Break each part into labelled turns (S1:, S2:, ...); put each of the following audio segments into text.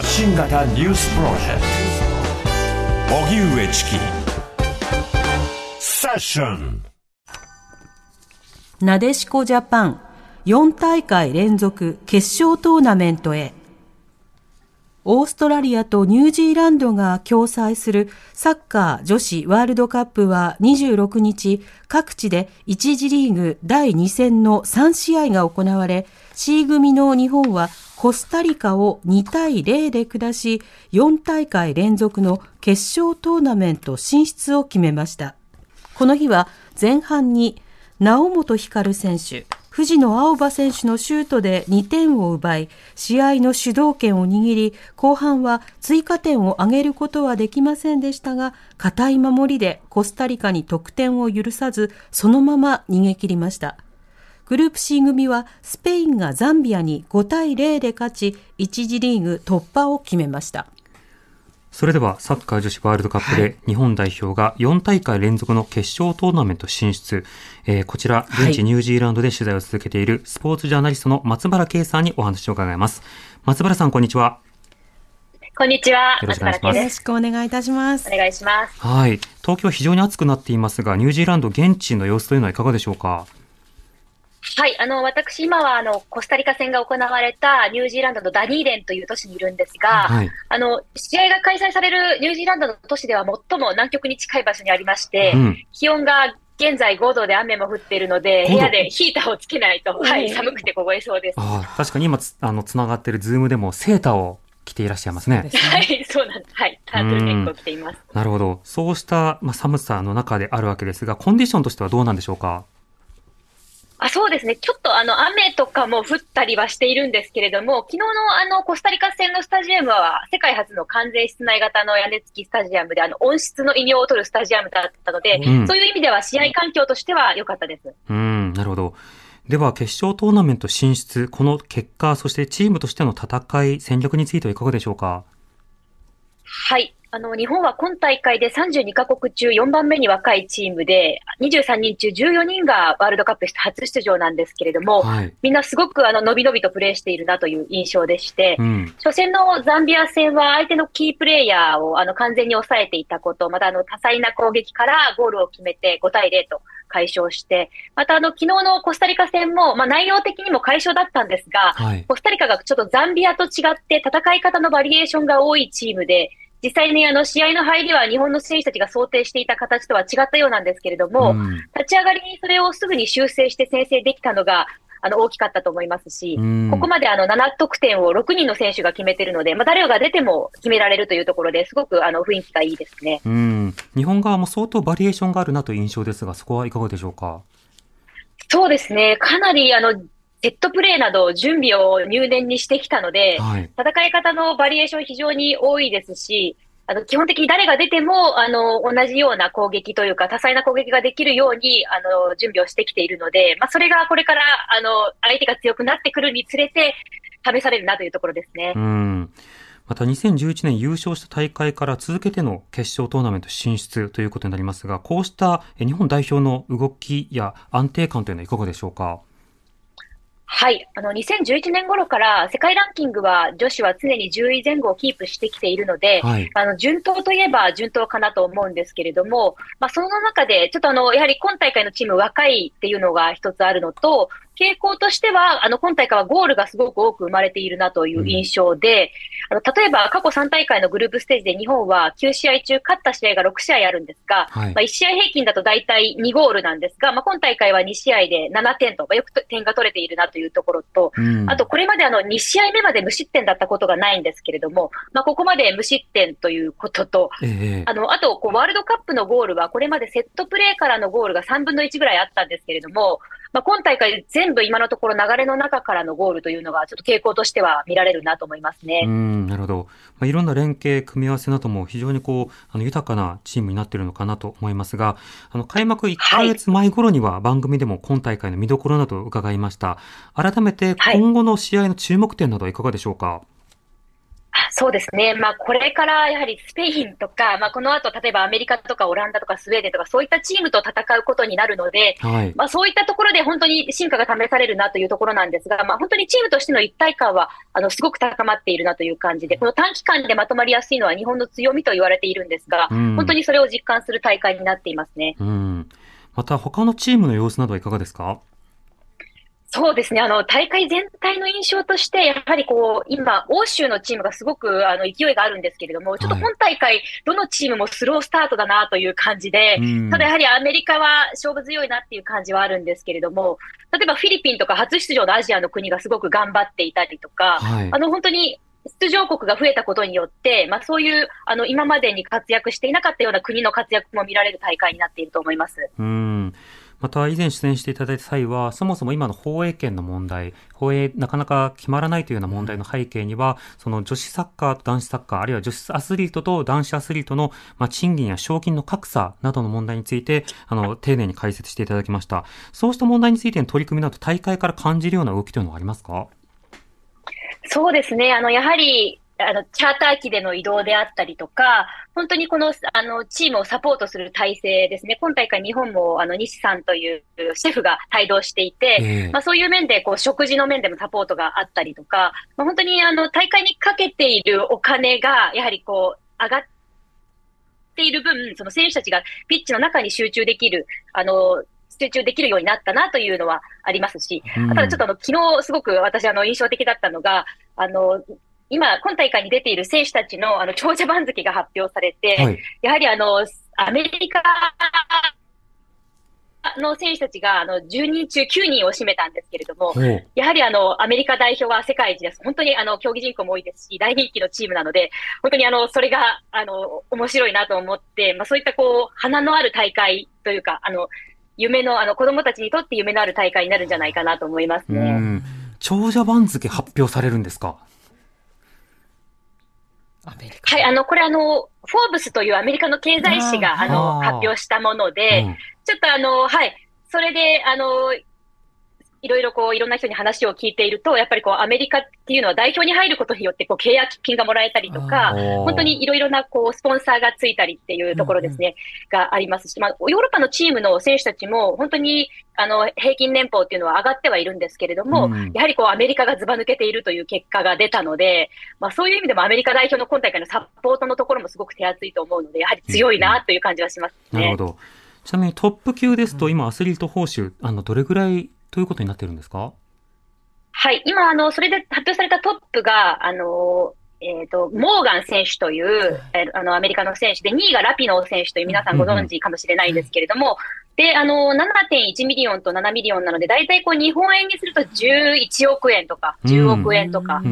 S1: 発信型ニュースプロジェクト。荻上チキ。セッション。
S2: なでしこジャパン。4大会連続決勝トーナメントへ。オーストラリアとニュージーランドが共催するサッカー女子ワールドカップは26日各地で1次リーグ第2戦の3試合が行われ C 組の日本はコスタリカを2対0で下し4大会連続の決勝トーナメント進出を決めましたこの日は前半に直本光選手藤野青葉選手のシュートで2点を奪い、試合の主導権を握り、後半は追加点を挙げることはできませんでしたが、堅い守りでコスタリカに得点を許さず、そのまま逃げ切りました。グループ C 組はスペインがザンビアに5対0で勝ち、1次リーグ突破を決めました。
S3: それではサッカー女子ワールドカップで日本代表が4大会連続の決勝トーナメント進出、えー、こちら現地ニュージーランドで取材を続けているスポーツジャーナリストの松原圭さんにお話を伺います松原さんこんにちは
S4: こんにちは。
S3: よろしくお願いします。
S2: よろしくお願いいたします。
S4: お願いします。
S3: はい。東京は非常に暑くなっていますが、ニュージーランド現地の様子というのはいかがでしょうか？
S4: はい、あの、私、今は、あの、コスタリカ戦が行われたニュージーランドのダニーデンという都市にいるんですが、はい、あの、試合が開催されるニュージーランドの都市では最も南極に近い場所にありまして、うん、気温が現在5度で雨も降っているので、部屋でヒーターをつけないと、はい、寒くて凍えそうです。
S3: あ確かに今つ、あの、つながってるズームでもセーターを着ていらっしゃいますね。
S4: はい、そうなんです。はい、タートルネックを着ています。
S3: なるほど。そうした、まあ、寒さの中であるわけですが、コンディションとしてはどうなんでしょうか？
S4: あそうですね、ちょっとあの雨とかも降ったりはしているんですけれども、昨日のあのコスタリカ戦のスタジアムは、世界初の完全室内型の屋根付きスタジアムで、あの温室の異名を取るスタジアムだったので、うん、そういう意味では試合環境としては良かったです。
S3: うんなるほどでは、決勝トーナメント進出、この結果、そしてチームとしての戦い、戦略についてはいかがでしょうか？
S4: はい。あの、日本は今大会で32カ国中4番目に若いチームで、23人中14人がワールドカップ初出場なんですけれども、はい、みんなすごくあの、伸び伸びとプレーしているなという印象でして、うん、初戦のザンビア戦は相手のキープレイヤーをあの、完全に抑えていたこと、またあの、多彩な攻撃からゴールを決めて5対0と解消して、またあの、昨日のコスタリカ戦も、まあ、内容的にも解消だったんですが、はい、コスタリカがちょっとザンビアと違って戦い方のバリエーションが多いチームで、実際にあの試合の入りは日本の選手たちが想定していた形とは違ったようなんですけれども、うん、立ち上がりにそれをすぐに修正して先制できたのが、あの、大きかったと思いますし、うん、ここまであの、7得点を6人の選手が決めてるので、まあ、誰が出ても決められるというところですごくあの、雰囲気がいいですね。
S3: うん。日本側も相当バリエーションがあるなという印象ですが、そこはいかがでしょうか？
S4: そうですね。かなりあの、セットプレーなど準備を入念にしてきたので、はい、戦い方のバリエーション非常に多いですし、あの、基本的に誰が出ても、あの、同じような攻撃というか、多彩な攻撃ができるように、あの、準備をしてきているので、まあ、それがこれから、あの、相手が強くなってくるにつれて、試されるなというところですね。
S3: うん。また2011年優勝した大会から続けての決勝トーナメント進出ということになりますが、こうした日本代表の動きや安定感というのはいかがでしょうか？
S4: はい。あの、2011年頃から世界ランキングは女子は常に10位前後をキープしてきているので、はい、あの、順当といえば順当かなと思うんですけれども、まあ、その中で、ちょっとあの、やはり今大会のチーム若いっていうのが一つあるのと、傾向としては、あの、今大会はゴールがすごく多く生まれているなという印象で、うん、あの、例えば過去3大会のグループステージで日本は9試合中勝った試合が6試合あるんですが、はい、まあ、1試合平均だと大体2ゴールなんですが、まあ、今大会は2試合で7点と、まあ、よく点が取れているなというところと、うん、あとこれまであの、2試合目まで無失点だったことがないんですけれども、まあ、ここまで無失点ということと、えー、あの、あと、こう、ワールドカップのゴールはこれまでセットプレーからのゴールが3分の1ぐらいあったんですけれども、まあ、今大会全部今のところ流れの中からのゴールというのがちょっと傾向としては見られるなと思いますね。
S3: うんなるほど。まあ、いろんな連携、組み合わせなども非常にこう、あの、豊かなチームになっているのかなと思いますが、あの、開幕1ヶ月前頃には番組でも今大会の見どころなど伺いました。改めて今後の試合の注目点などはいかがでしょうか、はい
S4: そうですね。まあ、これからやはりスペインとか、まあ、この後、例えばアメリカとかオランダとかスウェーデンとか、そういったチームと戦うことになるので、はい、まあ、そういったところで本当に進化が試されるなというところなんですが、まあ、本当にチームとしての一体感は、あの、すごく高まっているなという感じで、この短期間でまとまりやすいのは日本の強みと言われているんですが、うん、本当にそれを実感する大会になっていますね。
S3: うん。また、他のチームの様子などはいかがですか？
S4: そうですね。あの、大会全体の印象として、やはりこう、今、欧州のチームがすごく、あの、勢いがあるんですけれども、ちょっと本大会、どのチームもスロースタートだなという感じで、ただやはりアメリカは勝負強いなっていう感じはあるんですけれども、例えばフィリピンとか初出場のアジアの国がすごく頑張っていたりとか、はい、あの、本当に、出場国が増えたことによって、まあそういう、あの、今までに活躍していなかったような国の活躍も見られる大会になっていると思います。
S3: うんまた以前出演していただいた際は、そもそも今の放映権の問題、放映なかなか決まらないというような問題の背景には、その女子サッカーと男子サッカー、あるいは女子アスリートと男子アスリートの、まあ、賃金や賞金の格差などの問題について、あの、丁寧に解説していただきました。そうした問題についての取り組みなど大会から感じるような動きというのはありますか？
S4: そうですね。あの、やはり、あの、チャーター機での移動であったりとか、本当にこの、あの、チームをサポートする体制ですね。今大会日本も、あの、西さんというシェフが帯同していて、えー、まあそういう面で、こう、食事の面でもサポートがあったりとか、まあ、本当にあの、大会にかけているお金が、やはりこう、上がっている分、その選手たちがピッチの中に集中できる、あの、集中できるようになったなというのはありますし、うん、ただちょっとあの、昨日すごく私あの、印象的だったのが、あの、今、今大会に出ている選手たちのあの長者番付が発表されて、はい、やはりあの、アメリカの選手たちがあの10人中9人を占めたんですけれども、やはりあのアメリカ代表は世界一です。本当にあの競技人口も多いですし、大人気のチームなので、本当にあのそれがあの面白いなと思って、まあ、そういったこう花のある大会というか、あの夢のあの子供たちにとって夢のある大会になるんじゃないかなと思いますね。
S3: 長者番付発表されるんですか？
S4: はい、あの、これあの、フォーブスというアメリカの経済誌が、あの、発表したもので、うん、ちょっとあの、はい、それで、あの、いろいろこう、いろんな人に話を聞いていると、やっぱりこう、アメリカっていうのは代表に入ることによって、こう、契約金がもらえたりとか、本当にいろいろな、こう、スポンサーがついたりっていうところですね、うん、がありますし、まあ、ヨーロッパのチームの選手たちも、本当に、あの、平均年俸っていうのは上がってはいるんですけれども、うん、やはりこう、アメリカがずば抜けているという結果が出たので、まあ、そういう意味でもアメリカ代表の今大会のサポートのところもすごく手厚いと思うので、やはり強いなという感じはしますね。
S3: うん、なるほど。ちなみにトップ級ですと、今、アスリート報酬、あの、どれぐらいということになってるんですか？
S4: はい、今、あの、それで発表されたトップが、あの、えっ、ー、と、モーガン選手という、えー、あの、アメリカの選手で、2位がラピノー選手という皆さんご存知かもしれないですけれども、で、あの、7.1ミリオンと7ミリオンなので、大体こう、日本円にすると11億円とか、10億円とか、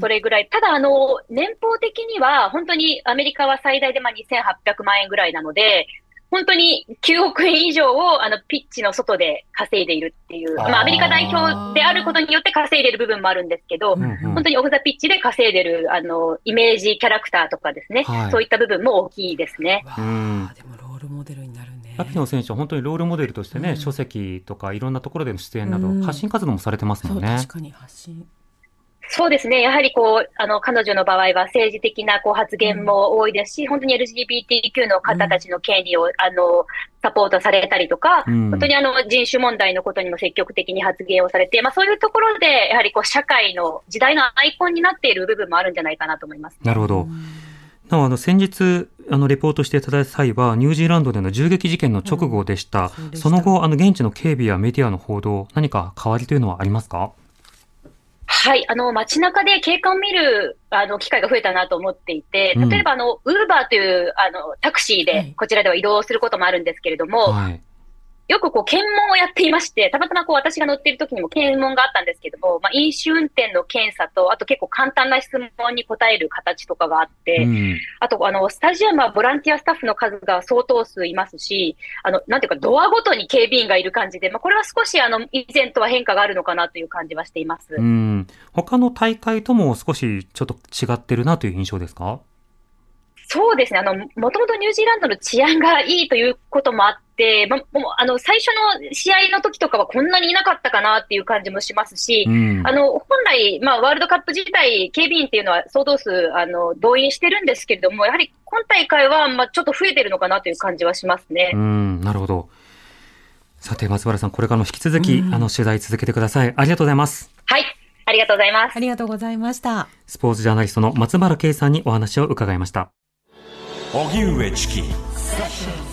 S4: それぐらい。ただ、あの、年俸的には、本当にアメリカは最大でまあ2800万円ぐらいなので、本当に9億円以上をあのピッチの外で稼いでいるっていう、まあ、アメリカ代表であることによって稼いでいる部分もあるんですけど、うんうん、本当に off the pitch で稼いでるあのイメージキャラクターとかですね、はい、そういった部分も大きいですね。
S2: でもロールモデルになるね。
S3: ラピノ選手は本当にロールモデルとしてね、うん、書籍とかいろんなところでの出演など、発信活動もされてますもんね。
S2: 確かに発信
S4: そうですね。やはりこう、あの、彼女の場合は政治的なこう発言も多いですし、うん、本当に LGBTQ の方たちの権利を、うん、あの、サポートされたりとか、うん、本当にあの、人種問題のことにも積極的に発言をされて、まあそういうところで、やはりこう、社会の時代のアイコンになっている部分もあるんじゃないかなと思います、
S3: なるほど。なお、あの、先日、あの、レポートしていただいた際は、ニュージーランドでの銃撃事件の直後でした。そした。その後、あの、現地の警備やメディアの報道、何か変わりというのはありますか？
S4: はい、あの、街中で景観を見る、あの、機会が増えたなと思っていて、例えば、あの、ウーバーという、あの、タクシーで、こちらでは移動することもあるんですけれども、はい、よくこう検問をやっていまして、たまたまこう私が乗っている時にも検問があったんですけども、まあ、飲酒運転の検査と、あと結構簡単な質問に答える形とかがあって、うん、あとあの、スタジアムはボランティアスタッフの数が相当数いますし、あの、なんていうかドアごとに警備員がいる感じで、まあ、これは少しあの、以前とは変化があるのかなという感じはしています。う
S3: ん。他の大会とも少しちょっと違ってるなという印象ですか？
S4: そうですね。あの、もともとニュージーランドの治安がいいということもあって、ま、もう、あの、最初の試合の時とかはこんなにいなかったかなっていう感じもしますし、うん、あの、本来、まあ、ワールドカップ自体、警備員っていうのは相当数、あの、動員してるんですけれども、やはり今大会は、まあ、ちょっと増えてるのかなという感じはしますね。
S3: うん、なるほど。さて、松原さん、これからも引き続き、あの、取材続けてください。ありがとうございます。
S4: はい。ありがとうございます。
S2: ありがとうございました。
S3: スポーツジャーナリストの松原圭さんにお話を伺いました。荻上チキ。